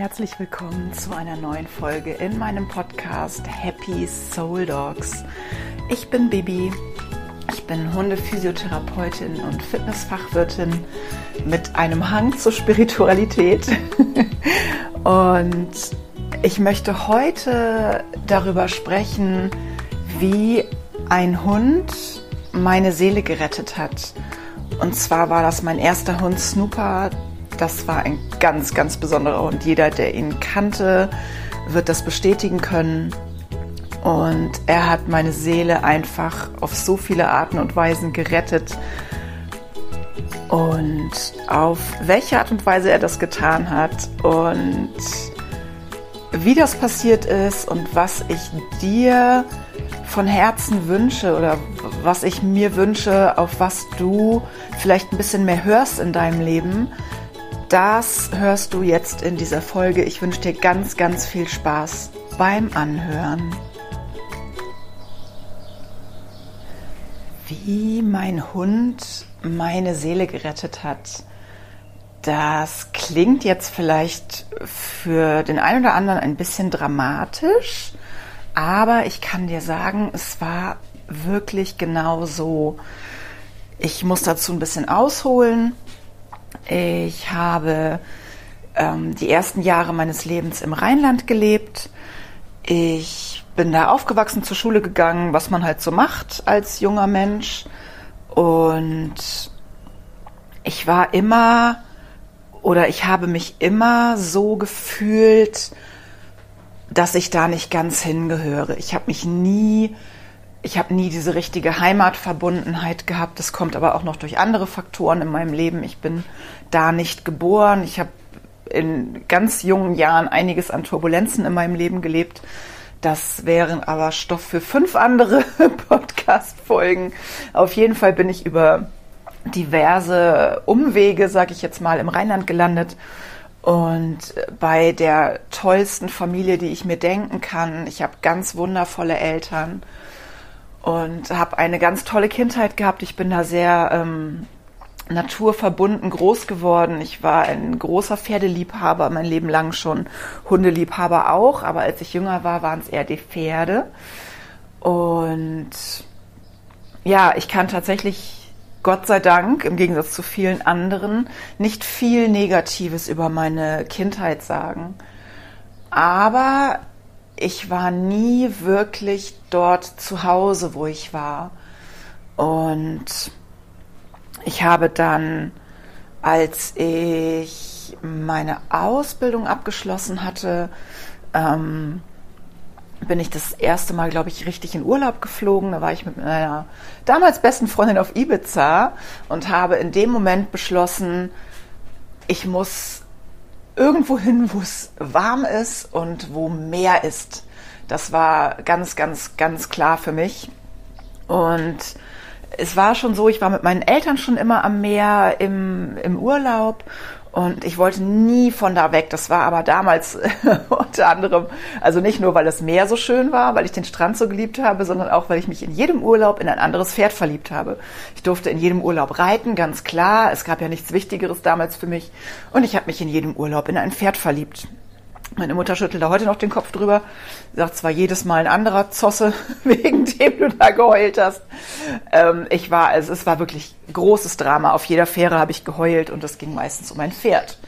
herzlich willkommen zu einer neuen Folge in meinem Podcast Happy Soul Dogs. Ich bin Bibi, ich bin Hundephysiotherapeutin und Fitnessfachwirtin mit einem Hang zur Spiritualität. und ich möchte heute darüber sprechen, wie ein Hund meine Seele gerettet hat. Und zwar war das mein erster Hund Snooper, das war ein ganz, ganz besonderer Hund. Jeder, der ihn kannte, wird das bestätigen können. Und er hat meine Seele einfach auf so viele Arten und Weisen gerettet. Und auf welche Art und Weise er das getan hat und wie das passiert ist und was ich dir von Herzen wünsche oder was ich mir wünsche, auf was du vielleicht ein bisschen mehr hörst in deinem Leben, das hörst du jetzt in dieser Folge. Ich wünsche dir ganz, ganz viel Spaß beim Anhören. Wie mein Hund meine Seele gerettet hat. Das klingt jetzt vielleicht für den einen oder anderen ein bisschen dramatisch, aber ich kann dir sagen, es war wirklich genau so. Ich muss dazu ein bisschen ausholen. Ich habe ähm, die ersten Jahre meines Lebens im Rheinland gelebt. Ich bin da aufgewachsen, zur Schule gegangen, was man halt so macht als junger Mensch. Und ich war immer oder ich habe mich immer so gefühlt, dass ich da nicht ganz hingehöre. Ich habe mich nie ich habe nie diese richtige Heimatverbundenheit gehabt. Das kommt aber auch noch durch andere Faktoren in meinem Leben. Ich bin da nicht geboren. Ich habe in ganz jungen Jahren einiges an Turbulenzen in meinem Leben gelebt. Das wären aber Stoff für fünf andere Podcast-Folgen. Auf jeden Fall bin ich über diverse Umwege, sage ich jetzt mal, im Rheinland gelandet und bei der tollsten Familie, die ich mir denken kann. Ich habe ganz wundervolle Eltern und habe eine ganz tolle Kindheit gehabt. Ich bin da sehr ähm, naturverbunden groß geworden. Ich war ein großer Pferdeliebhaber, mein Leben lang schon Hundeliebhaber auch, aber als ich jünger war, waren es eher die Pferde. Und ja, ich kann tatsächlich Gott sei Dank, im Gegensatz zu vielen anderen, nicht viel Negatives über meine Kindheit sagen. Aber ich war nie wirklich dort zu Hause, wo ich war. Und ich habe dann, als ich meine Ausbildung abgeschlossen hatte, ähm, bin ich das erste Mal, glaube ich, richtig in Urlaub geflogen. Da war ich mit meiner damals besten Freundin auf Ibiza und habe in dem Moment beschlossen, ich muss irgendwo hin, wo es warm ist und wo Meer ist. Das war ganz, ganz, ganz klar für mich. Und es war schon so, ich war mit meinen Eltern schon immer am Meer im, im Urlaub und ich wollte nie von da weg. Das war aber damals unter anderem, also nicht nur, weil das Meer so schön war, weil ich den Strand so geliebt habe, sondern auch, weil ich mich in jedem Urlaub in ein anderes Pferd verliebt habe. Ich durfte in jedem Urlaub reiten, ganz klar. Es gab ja nichts Wichtigeres damals für mich. Und ich habe mich in jedem Urlaub in ein Pferd verliebt. Meine Mutter schüttelt da heute noch den Kopf drüber. Sagt zwar jedes Mal ein anderer Zosse, wegen dem du da geheult hast. Ähm, ich war, also es war wirklich großes Drama. Auf jeder Fähre habe ich geheult und es ging meistens um ein Pferd.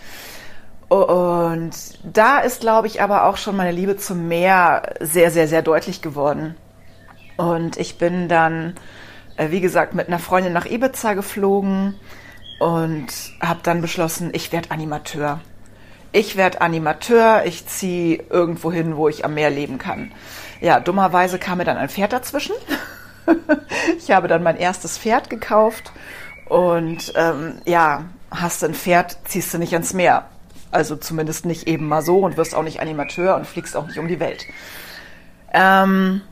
Und da ist, glaube ich, aber auch schon meine Liebe zum Meer sehr, sehr, sehr deutlich geworden. Und ich bin dann, äh, wie gesagt, mit einer Freundin nach Ibiza geflogen und habe dann beschlossen, ich werde Animateur ich werde Animateur, ich ziehe irgendwo hin, wo ich am Meer leben kann. Ja, dummerweise kam mir dann ein Pferd dazwischen. ich habe dann mein erstes Pferd gekauft und ähm, ja, hast du ein Pferd, ziehst du nicht ans Meer. Also zumindest nicht eben mal so und wirst auch nicht Animateur und fliegst auch nicht um die Welt. Ähm,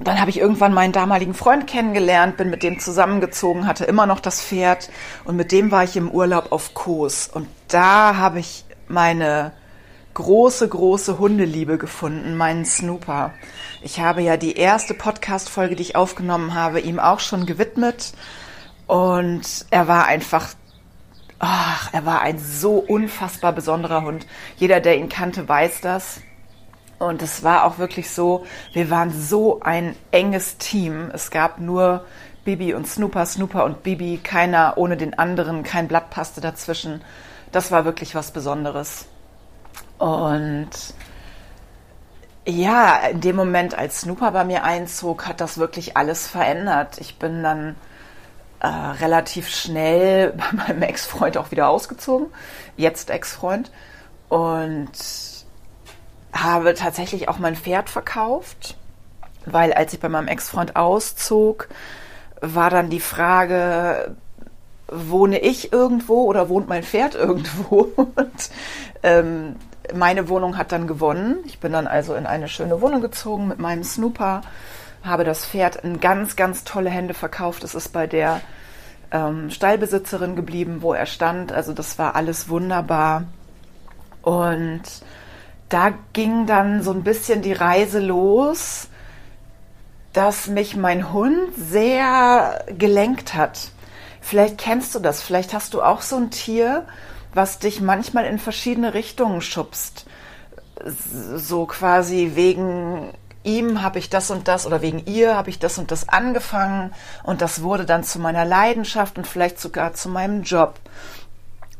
dann habe ich irgendwann meinen damaligen Freund kennengelernt, bin mit dem zusammengezogen, hatte immer noch das Pferd und mit dem war ich im Urlaub auf Kos. Und da habe ich meine große, große Hundeliebe gefunden, meinen Snooper. Ich habe ja die erste Podcast-Folge, die ich aufgenommen habe, ihm auch schon gewidmet. Und er war einfach ach, er war ein so unfassbar besonderer Hund. Jeder, der ihn kannte, weiß das. Und es war auch wirklich so, wir waren so ein enges Team. Es gab nur Bibi und Snooper, Snooper und Bibi, keiner ohne den anderen, kein Blatt passte dazwischen. Das war wirklich was Besonderes. Und ja, in dem Moment, als Snooper bei mir einzog, hat das wirklich alles verändert. Ich bin dann äh, relativ schnell bei meinem Ex-Freund auch wieder ausgezogen, jetzt Ex-Freund, und habe tatsächlich auch mein Pferd verkauft, weil als ich bei meinem Ex-Freund auszog, war dann die Frage, wohne ich irgendwo oder wohnt mein Pferd irgendwo? Und ähm, meine Wohnung hat dann gewonnen. Ich bin dann also in eine schöne Wohnung gezogen mit meinem Snooper, habe das Pferd in ganz, ganz tolle Hände verkauft. Es ist bei der ähm, Stallbesitzerin geblieben, wo er stand. Also das war alles wunderbar. Und da ging dann so ein bisschen die Reise los, dass mich mein Hund sehr gelenkt hat. Vielleicht kennst du das, vielleicht hast du auch so ein Tier, was dich manchmal in verschiedene Richtungen schubst. So quasi wegen ihm habe ich das und das oder wegen ihr habe ich das und das angefangen und das wurde dann zu meiner Leidenschaft und vielleicht sogar zu meinem Job.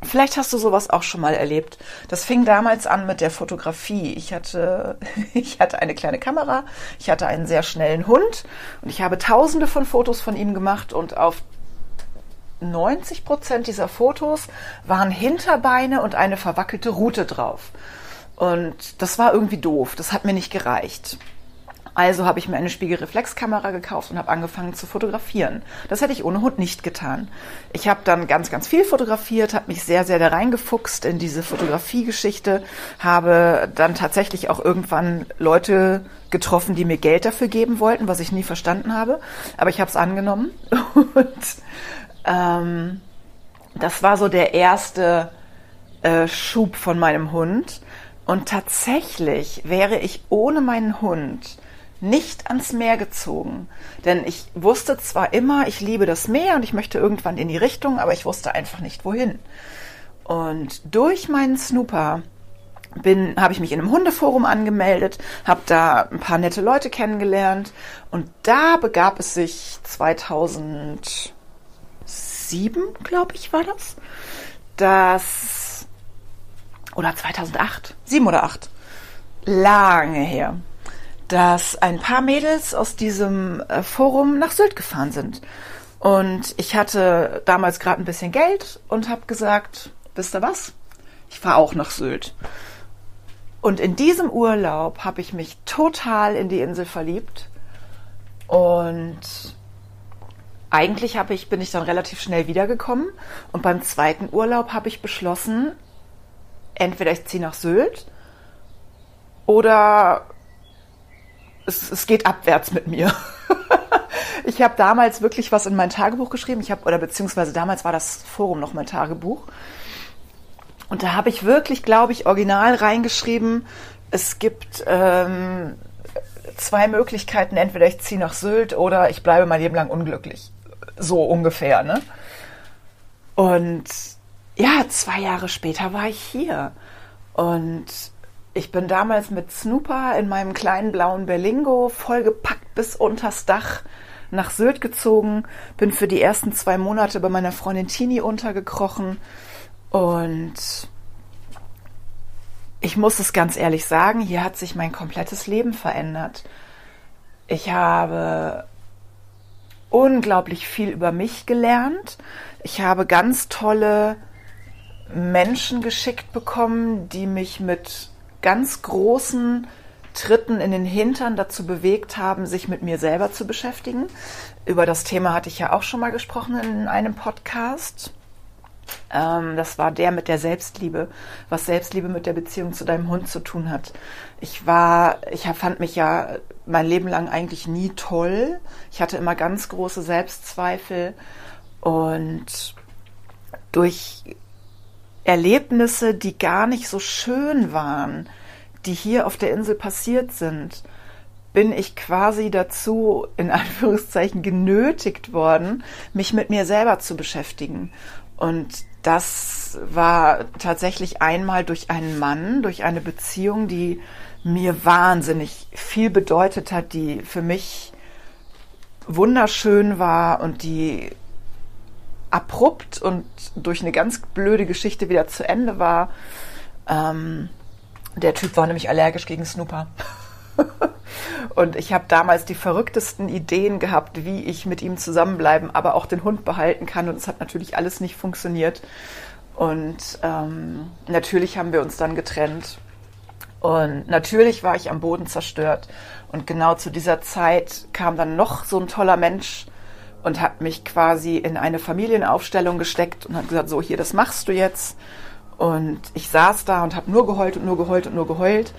Vielleicht hast du sowas auch schon mal erlebt. Das fing damals an mit der Fotografie. Ich hatte, ich hatte eine kleine Kamera, ich hatte einen sehr schnellen Hund und ich habe tausende von Fotos von ihm gemacht und auf 90 Prozent dieser Fotos waren Hinterbeine und eine verwackelte Rute drauf. Und das war irgendwie doof. Das hat mir nicht gereicht. Also habe ich mir eine Spiegelreflexkamera gekauft und habe angefangen zu fotografieren. Das hätte ich ohne Hund nicht getan. Ich habe dann ganz, ganz viel fotografiert, habe mich sehr, sehr da reingefuchst in diese Fotografiegeschichte, habe dann tatsächlich auch irgendwann Leute getroffen, die mir Geld dafür geben wollten, was ich nie verstanden habe. Aber ich habe es angenommen und ähm, das war so der erste äh, Schub von meinem Hund. Und tatsächlich wäre ich ohne meinen Hund nicht ans Meer gezogen. Denn ich wusste zwar immer, ich liebe das Meer und ich möchte irgendwann in die Richtung, aber ich wusste einfach nicht wohin. Und durch meinen Snooper habe ich mich in einem Hundeforum angemeldet, habe da ein paar nette Leute kennengelernt und da begab es sich 2007, glaube ich, war das, dass oder 2008, sieben oder acht, lange her dass ein paar Mädels aus diesem äh, Forum nach Sylt gefahren sind. Und ich hatte damals gerade ein bisschen Geld und habe gesagt, wisst ihr was? Ich fahre auch nach Sylt. Und in diesem Urlaub habe ich mich total in die Insel verliebt. Und eigentlich habe ich, bin ich dann relativ schnell wiedergekommen. Und beim zweiten Urlaub habe ich beschlossen, entweder ich ziehe nach Sylt oder es, es geht abwärts mit mir. ich habe damals wirklich was in mein Tagebuch geschrieben. Ich habe oder beziehungsweise damals war das Forum noch mein Tagebuch. Und da habe ich wirklich, glaube ich, original reingeschrieben. Es gibt ähm, zwei Möglichkeiten. Entweder ich ziehe nach Sylt oder ich bleibe mein Leben lang unglücklich. So ungefähr, ne? Und ja, zwei Jahre später war ich hier. Und ich bin damals mit Snooper in meinem kleinen blauen Berlingo vollgepackt bis unters Dach nach Sylt gezogen, bin für die ersten zwei Monate bei meiner Freundin Tini untergekrochen und ich muss es ganz ehrlich sagen, hier hat sich mein komplettes Leben verändert. Ich habe unglaublich viel über mich gelernt. Ich habe ganz tolle Menschen geschickt bekommen, die mich mit ganz großen Tritten in den Hintern dazu bewegt haben, sich mit mir selber zu beschäftigen. Über das Thema hatte ich ja auch schon mal gesprochen in einem Podcast. Ähm, das war der mit der Selbstliebe, was Selbstliebe mit der Beziehung zu deinem Hund zu tun hat. Ich war, ich fand mich ja mein Leben lang eigentlich nie toll. Ich hatte immer ganz große Selbstzweifel und durch Erlebnisse, die gar nicht so schön waren, die hier auf der Insel passiert sind, bin ich quasi dazu, in Anführungszeichen, genötigt worden, mich mit mir selber zu beschäftigen. Und das war tatsächlich einmal durch einen Mann, durch eine Beziehung, die mir wahnsinnig viel bedeutet hat, die für mich wunderschön war und die abrupt und durch eine ganz blöde Geschichte wieder zu Ende war. Ähm, der Typ war nämlich allergisch gegen Snooper. und ich habe damals die verrücktesten Ideen gehabt, wie ich mit ihm zusammenbleiben, aber auch den Hund behalten kann. Und es hat natürlich alles nicht funktioniert. Und ähm, natürlich haben wir uns dann getrennt. Und natürlich war ich am Boden zerstört. Und genau zu dieser Zeit kam dann noch so ein toller Mensch und hat mich quasi in eine Familienaufstellung gesteckt und hat gesagt, so hier, das machst du jetzt. Und ich saß da und habe nur geheult und nur geheult und nur geheult,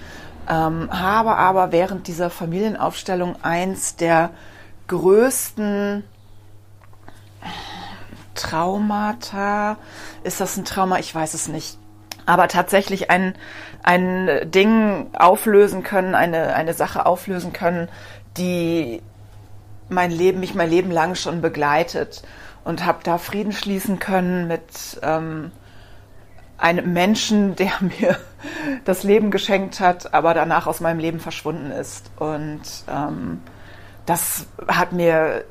ähm, habe aber während dieser Familienaufstellung eins der größten Traumata, ist das ein Trauma? Ich weiß es nicht. Aber tatsächlich ein, ein Ding auflösen können, eine, eine Sache auflösen können, die mein Leben, mich mein Leben lang schon begleitet und habe da Frieden schließen können mit ähm, einem Menschen, der mir das Leben geschenkt hat, aber danach aus meinem Leben verschwunden ist. Und ähm, das hat mir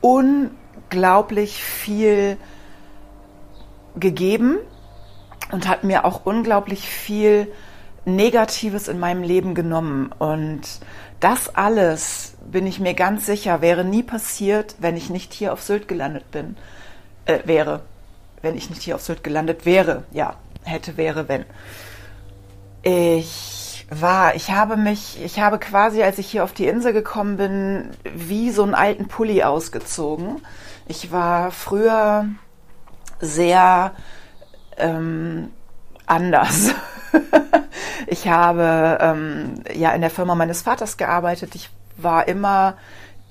unglaublich viel gegeben und hat mir auch unglaublich viel Negatives in meinem Leben genommen. Und das alles, bin ich mir ganz sicher, wäre nie passiert, wenn ich nicht hier auf Sylt gelandet bin, äh, wäre wenn ich nicht hier auf Sylt gelandet wäre. Ja, hätte, wäre, wenn. Ich war, ich habe mich, ich habe quasi, als ich hier auf die Insel gekommen bin, wie so einen alten Pulli ausgezogen. Ich war früher sehr ähm, anders. ich habe ähm, ja in der Firma meines Vaters gearbeitet. Ich war immer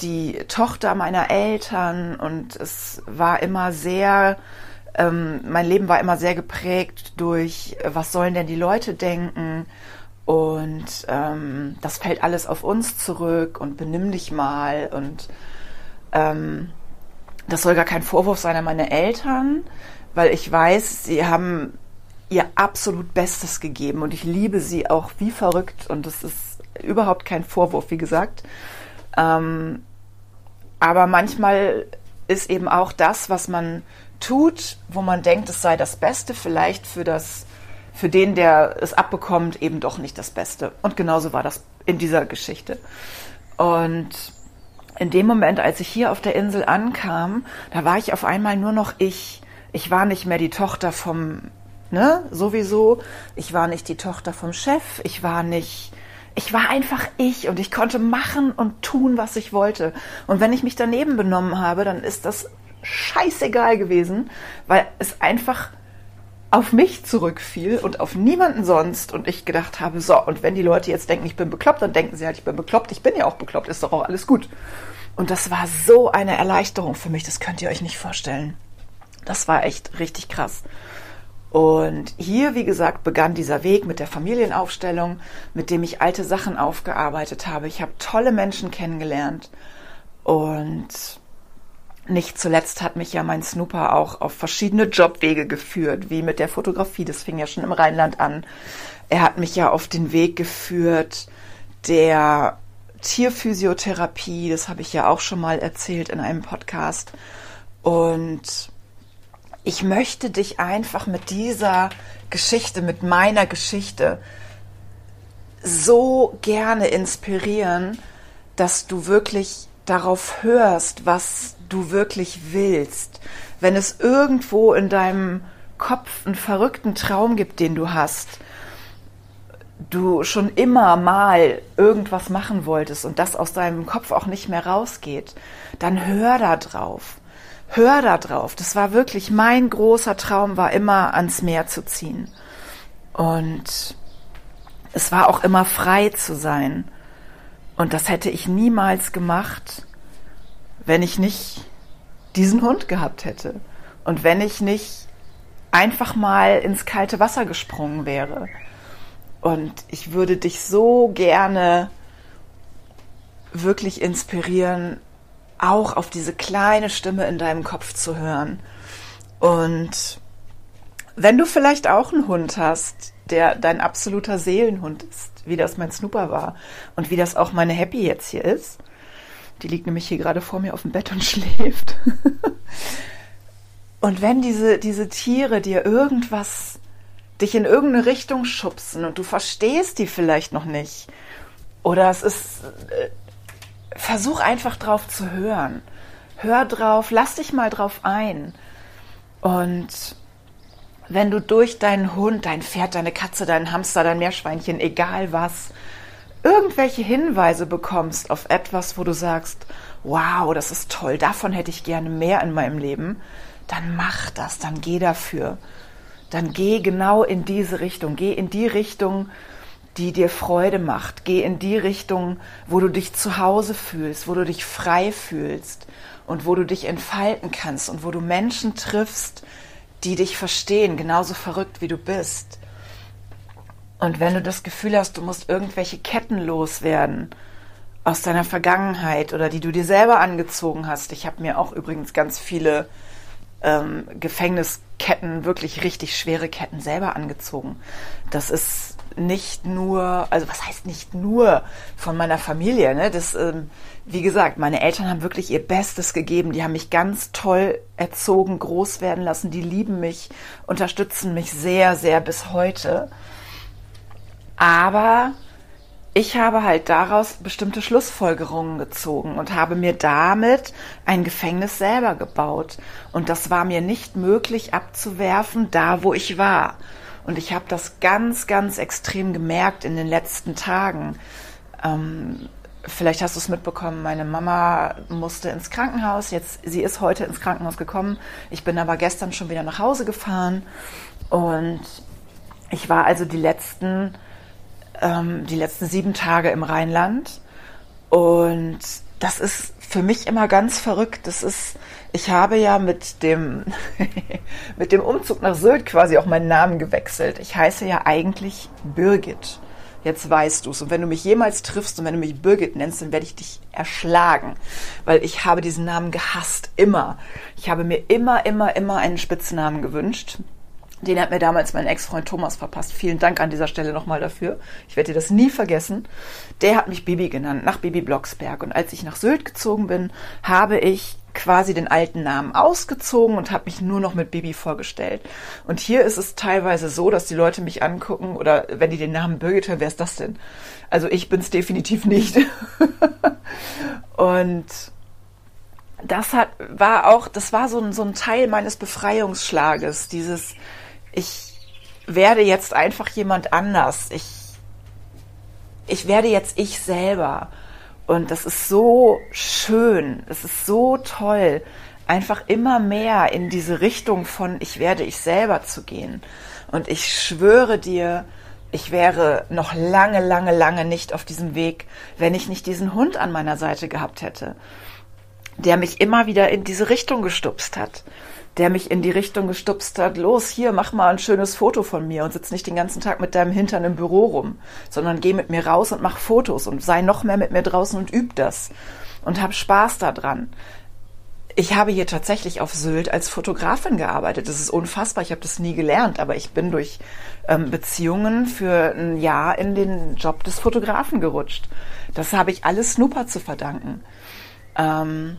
die Tochter meiner Eltern und es war immer sehr ähm, mein Leben war immer sehr geprägt durch, äh, was sollen denn die Leute denken? Und ähm, das fällt alles auf uns zurück und benimm dich mal. Und ähm, das soll gar kein Vorwurf sein an meine Eltern, weil ich weiß, sie haben ihr absolut Bestes gegeben und ich liebe sie auch wie verrückt und das ist überhaupt kein Vorwurf, wie gesagt. Ähm, aber manchmal ist eben auch das, was man tut, wo man denkt, es sei das Beste, vielleicht für das, für den, der es abbekommt, eben doch nicht das Beste. Und genauso war das in dieser Geschichte. Und in dem Moment, als ich hier auf der Insel ankam, da war ich auf einmal nur noch ich. Ich war nicht mehr die Tochter vom, ne, sowieso. Ich war nicht die Tochter vom Chef. Ich war nicht, ich war einfach ich und ich konnte machen und tun, was ich wollte. Und wenn ich mich daneben benommen habe, dann ist das scheißegal gewesen, weil es einfach auf mich zurückfiel und auf niemanden sonst und ich gedacht habe, so, und wenn die Leute jetzt denken, ich bin bekloppt, dann denken sie halt, ich bin bekloppt, ich bin ja auch bekloppt, ist doch auch alles gut. Und das war so eine Erleichterung für mich, das könnt ihr euch nicht vorstellen. Das war echt richtig krass. Und hier, wie gesagt, begann dieser Weg mit der Familienaufstellung, mit dem ich alte Sachen aufgearbeitet habe. Ich habe tolle Menschen kennengelernt und nicht zuletzt hat mich ja mein Snooper auch auf verschiedene Jobwege geführt, wie mit der Fotografie. Das fing ja schon im Rheinland an. Er hat mich ja auf den Weg geführt der Tierphysiotherapie. Das habe ich ja auch schon mal erzählt in einem Podcast. Und ich möchte dich einfach mit dieser Geschichte, mit meiner Geschichte so gerne inspirieren, dass du wirklich darauf hörst, was du wirklich willst, wenn es irgendwo in deinem Kopf einen verrückten Traum gibt, den du hast, du schon immer mal irgendwas machen wolltest und das aus deinem Kopf auch nicht mehr rausgeht, dann hör da drauf. Hör da drauf. Das war wirklich mein großer Traum, war immer ans Meer zu ziehen. Und es war auch immer frei zu sein. Und das hätte ich niemals gemacht, wenn ich nicht diesen Hund gehabt hätte und wenn ich nicht einfach mal ins kalte Wasser gesprungen wäre. Und ich würde dich so gerne wirklich inspirieren, auch auf diese kleine Stimme in deinem Kopf zu hören Und wenn du vielleicht auch einen Hund hast, der dein absoluter Seelenhund ist, wie das mein Snooper war und wie das auch meine Happy jetzt hier ist, die liegt nämlich hier gerade vor mir auf dem Bett und schläft. und wenn diese, diese Tiere dir irgendwas, dich in irgendeine Richtung schubsen und du verstehst die vielleicht noch nicht, oder es ist, äh, versuch einfach drauf zu hören. Hör drauf, lass dich mal drauf ein. Und wenn du durch deinen Hund, dein Pferd, deine Katze, deinen Hamster, dein Meerschweinchen, egal was, irgendwelche Hinweise bekommst auf etwas, wo du sagst, wow, das ist toll, davon hätte ich gerne mehr in meinem Leben, dann mach das, dann geh dafür. Dann geh genau in diese Richtung, geh in die Richtung, die dir Freude macht. Geh in die Richtung, wo du dich zu Hause fühlst, wo du dich frei fühlst und wo du dich entfalten kannst und wo du Menschen triffst, die dich verstehen, genauso verrückt wie du bist. Und wenn du das Gefühl hast, du musst irgendwelche Ketten loswerden aus deiner Vergangenheit oder die du dir selber angezogen hast, ich habe mir auch übrigens ganz viele ähm, Gefängnisketten, wirklich richtig schwere Ketten selber angezogen. Das ist nicht nur, also was heißt nicht nur von meiner Familie, ne? Das, ähm, wie gesagt, meine Eltern haben wirklich ihr Bestes gegeben. Die haben mich ganz toll erzogen, groß werden lassen. Die lieben mich, unterstützen mich sehr, sehr bis heute. Aber ich habe halt daraus bestimmte Schlussfolgerungen gezogen und habe mir damit ein Gefängnis selber gebaut. Und das war mir nicht möglich abzuwerfen, da wo ich war. Und ich habe das ganz, ganz extrem gemerkt in den letzten Tagen. Ähm, vielleicht hast du es mitbekommen, meine Mama musste ins Krankenhaus. Jetzt, sie ist heute ins Krankenhaus gekommen. Ich bin aber gestern schon wieder nach Hause gefahren. Und ich war also die letzten, ähm, die letzten sieben Tage im Rheinland. Und das ist für mich immer ganz verrückt. Das ist, ich habe ja mit dem, mit dem Umzug nach Sylt quasi auch meinen Namen gewechselt. Ich heiße ja eigentlich Birgit. Jetzt weißt du es. Und wenn du mich jemals triffst und wenn du mich Birgit nennst, dann werde ich dich erschlagen. Weil ich habe diesen Namen gehasst. Immer. Ich habe mir immer, immer, immer einen Spitznamen gewünscht. Den hat mir damals mein Ex-Freund Thomas verpasst. Vielen Dank an dieser Stelle nochmal dafür. Ich werde dir das nie vergessen. Der hat mich Bibi genannt, nach Bibi Blocksberg. Und als ich nach Sylt gezogen bin, habe ich quasi den alten Namen ausgezogen und habe mich nur noch mit Bibi vorgestellt. Und hier ist es teilweise so, dass die Leute mich angucken oder wenn die den Namen Birgit hören, wer ist das denn? Also ich bin es definitiv nicht. und das hat, war auch, das war so ein, so ein Teil meines Befreiungsschlages, dieses, ich werde jetzt einfach jemand anders. Ich, ich werde jetzt ich selber. Und das ist so schön, es ist so toll, einfach immer mehr in diese Richtung von ich werde ich selber zu gehen. Und ich schwöre dir, ich wäre noch lange, lange, lange nicht auf diesem Weg, wenn ich nicht diesen Hund an meiner Seite gehabt hätte, der mich immer wieder in diese Richtung gestupst hat der mich in die Richtung gestupst hat, los, hier, mach mal ein schönes Foto von mir und sitz nicht den ganzen Tag mit deinem Hintern im Büro rum, sondern geh mit mir raus und mach Fotos und sei noch mehr mit mir draußen und üb das und hab Spaß daran. Ich habe hier tatsächlich auf Sylt als Fotografin gearbeitet. Das ist unfassbar. Ich habe das nie gelernt, aber ich bin durch ähm, Beziehungen für ein Jahr in den Job des Fotografen gerutscht. Das habe ich alles Snooper zu verdanken. Ähm,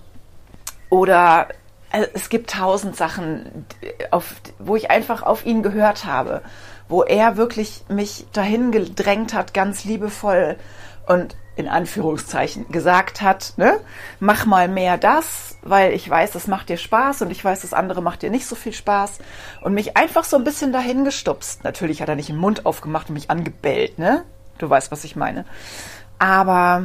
oder also es gibt tausend Sachen, auf, wo ich einfach auf ihn gehört habe, wo er wirklich mich dahin gedrängt hat, ganz liebevoll und in Anführungszeichen gesagt hat, ne, mach mal mehr das, weil ich weiß, das macht dir Spaß und ich weiß, das andere macht dir nicht so viel Spaß und mich einfach so ein bisschen dahin gestupst. Natürlich hat er nicht den Mund aufgemacht und mich angebellt, ne? Du weißt, was ich meine. Aber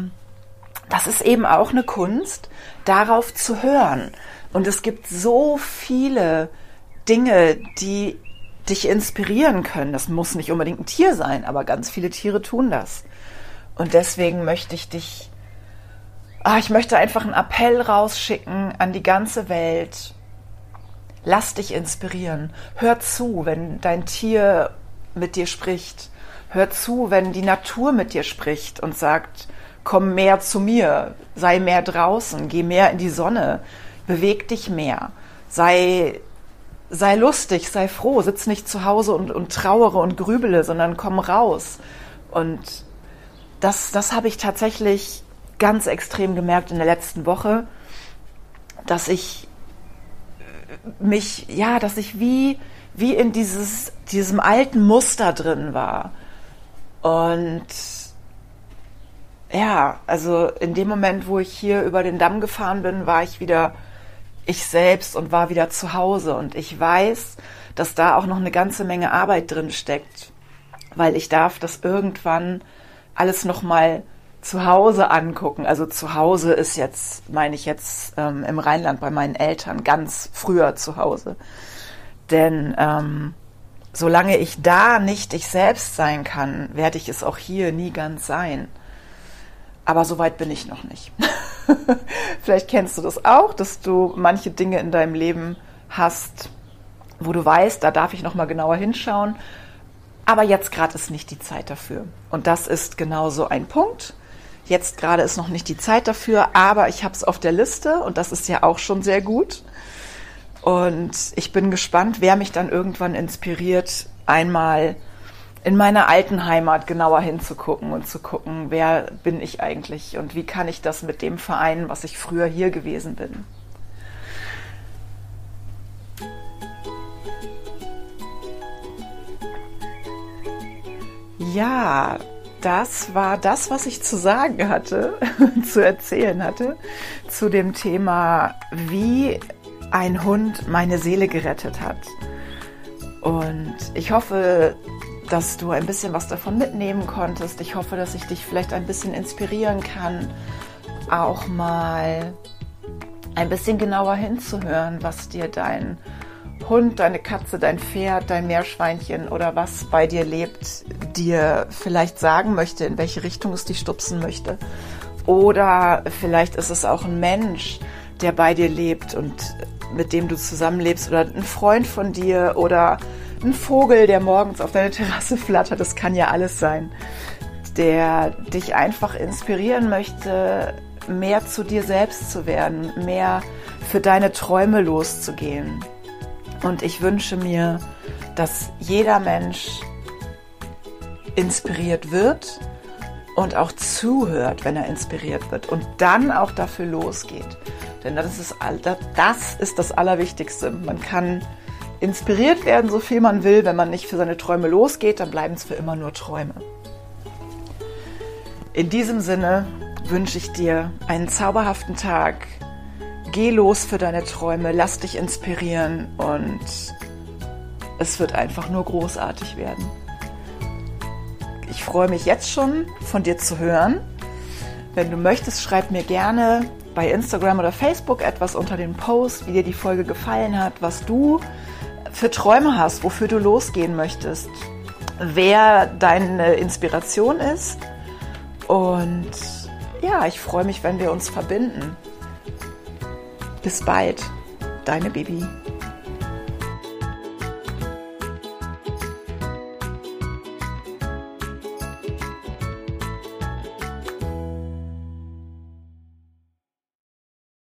das ist eben auch eine Kunst, darauf zu hören und es gibt so viele Dinge, die dich inspirieren können. Das muss nicht unbedingt ein Tier sein, aber ganz viele Tiere tun das. Und deswegen möchte ich dich, ah, ich möchte einfach einen Appell rausschicken an die ganze Welt. Lass dich inspirieren. Hör zu, wenn dein Tier mit dir spricht. Hör zu, wenn die Natur mit dir spricht und sagt, komm mehr zu mir, sei mehr draußen, geh mehr in die Sonne, beweg dich mehr, sei, sei lustig, sei froh, sitz nicht zu Hause und, und trauere und grübele, sondern komm raus. Und das, das habe ich tatsächlich ganz extrem gemerkt in der letzten Woche, dass ich mich, ja, dass ich wie, wie in dieses, diesem alten Muster drin war. Und ja, also in dem Moment, wo ich hier über den Damm gefahren bin, war ich wieder ich selbst und war wieder zu Hause. Und ich weiß, dass da auch noch eine ganze Menge Arbeit drin steckt, weil ich darf das irgendwann alles nochmal zu Hause angucken. Also zu Hause ist jetzt, meine ich jetzt ähm, im Rheinland bei meinen Eltern, ganz früher zu Hause. Denn ähm, solange ich da nicht ich selbst sein kann, werde ich es auch hier nie ganz sein. Aber so weit bin ich noch nicht. Vielleicht kennst du das auch, dass du manche Dinge in deinem Leben hast, wo du weißt, da darf ich noch mal genauer hinschauen. Aber jetzt gerade ist nicht die Zeit dafür. Und das ist genau so ein Punkt. Jetzt gerade ist noch nicht die Zeit dafür, aber ich habe es auf der Liste und das ist ja auch schon sehr gut. Und ich bin gespannt, wer mich dann irgendwann inspiriert, einmal in meiner alten Heimat genauer hinzugucken und zu gucken, wer bin ich eigentlich und wie kann ich das mit dem vereinen, was ich früher hier gewesen bin. Ja, das war das, was ich zu sagen hatte, zu erzählen hatte, zu dem Thema, wie ein Hund meine Seele gerettet hat. Und ich hoffe, dass du ein bisschen was davon mitnehmen konntest. Ich hoffe, dass ich dich vielleicht ein bisschen inspirieren kann, auch mal ein bisschen genauer hinzuhören, was dir dein Hund, deine Katze, dein Pferd, dein Meerschweinchen oder was bei dir lebt, dir vielleicht sagen möchte, in welche Richtung es dich stupsen möchte. Oder vielleicht ist es auch ein Mensch, der bei dir lebt und mit dem du zusammenlebst oder ein Freund von dir oder ein Vogel, der morgens auf deine Terrasse flattert, das kann ja alles sein, der dich einfach inspirieren möchte, mehr zu dir selbst zu werden, mehr für deine Träume loszugehen. Und ich wünsche mir, dass jeder Mensch inspiriert wird und auch zuhört, wenn er inspiriert wird und dann auch dafür losgeht. Denn das ist, das ist das Allerwichtigste. Man kann inspiriert werden, so viel man will. Wenn man nicht für seine Träume losgeht, dann bleiben es für immer nur Träume. In diesem Sinne wünsche ich dir einen zauberhaften Tag. Geh los für deine Träume, lass dich inspirieren und es wird einfach nur großartig werden. Ich freue mich jetzt schon von dir zu hören. Wenn du möchtest, schreib mir gerne bei Instagram oder Facebook etwas unter den Post, wie dir die Folge gefallen hat, was du für Träume hast, wofür du losgehen möchtest, wer deine Inspiration ist. Und ja, ich freue mich, wenn wir uns verbinden. Bis bald, deine Baby.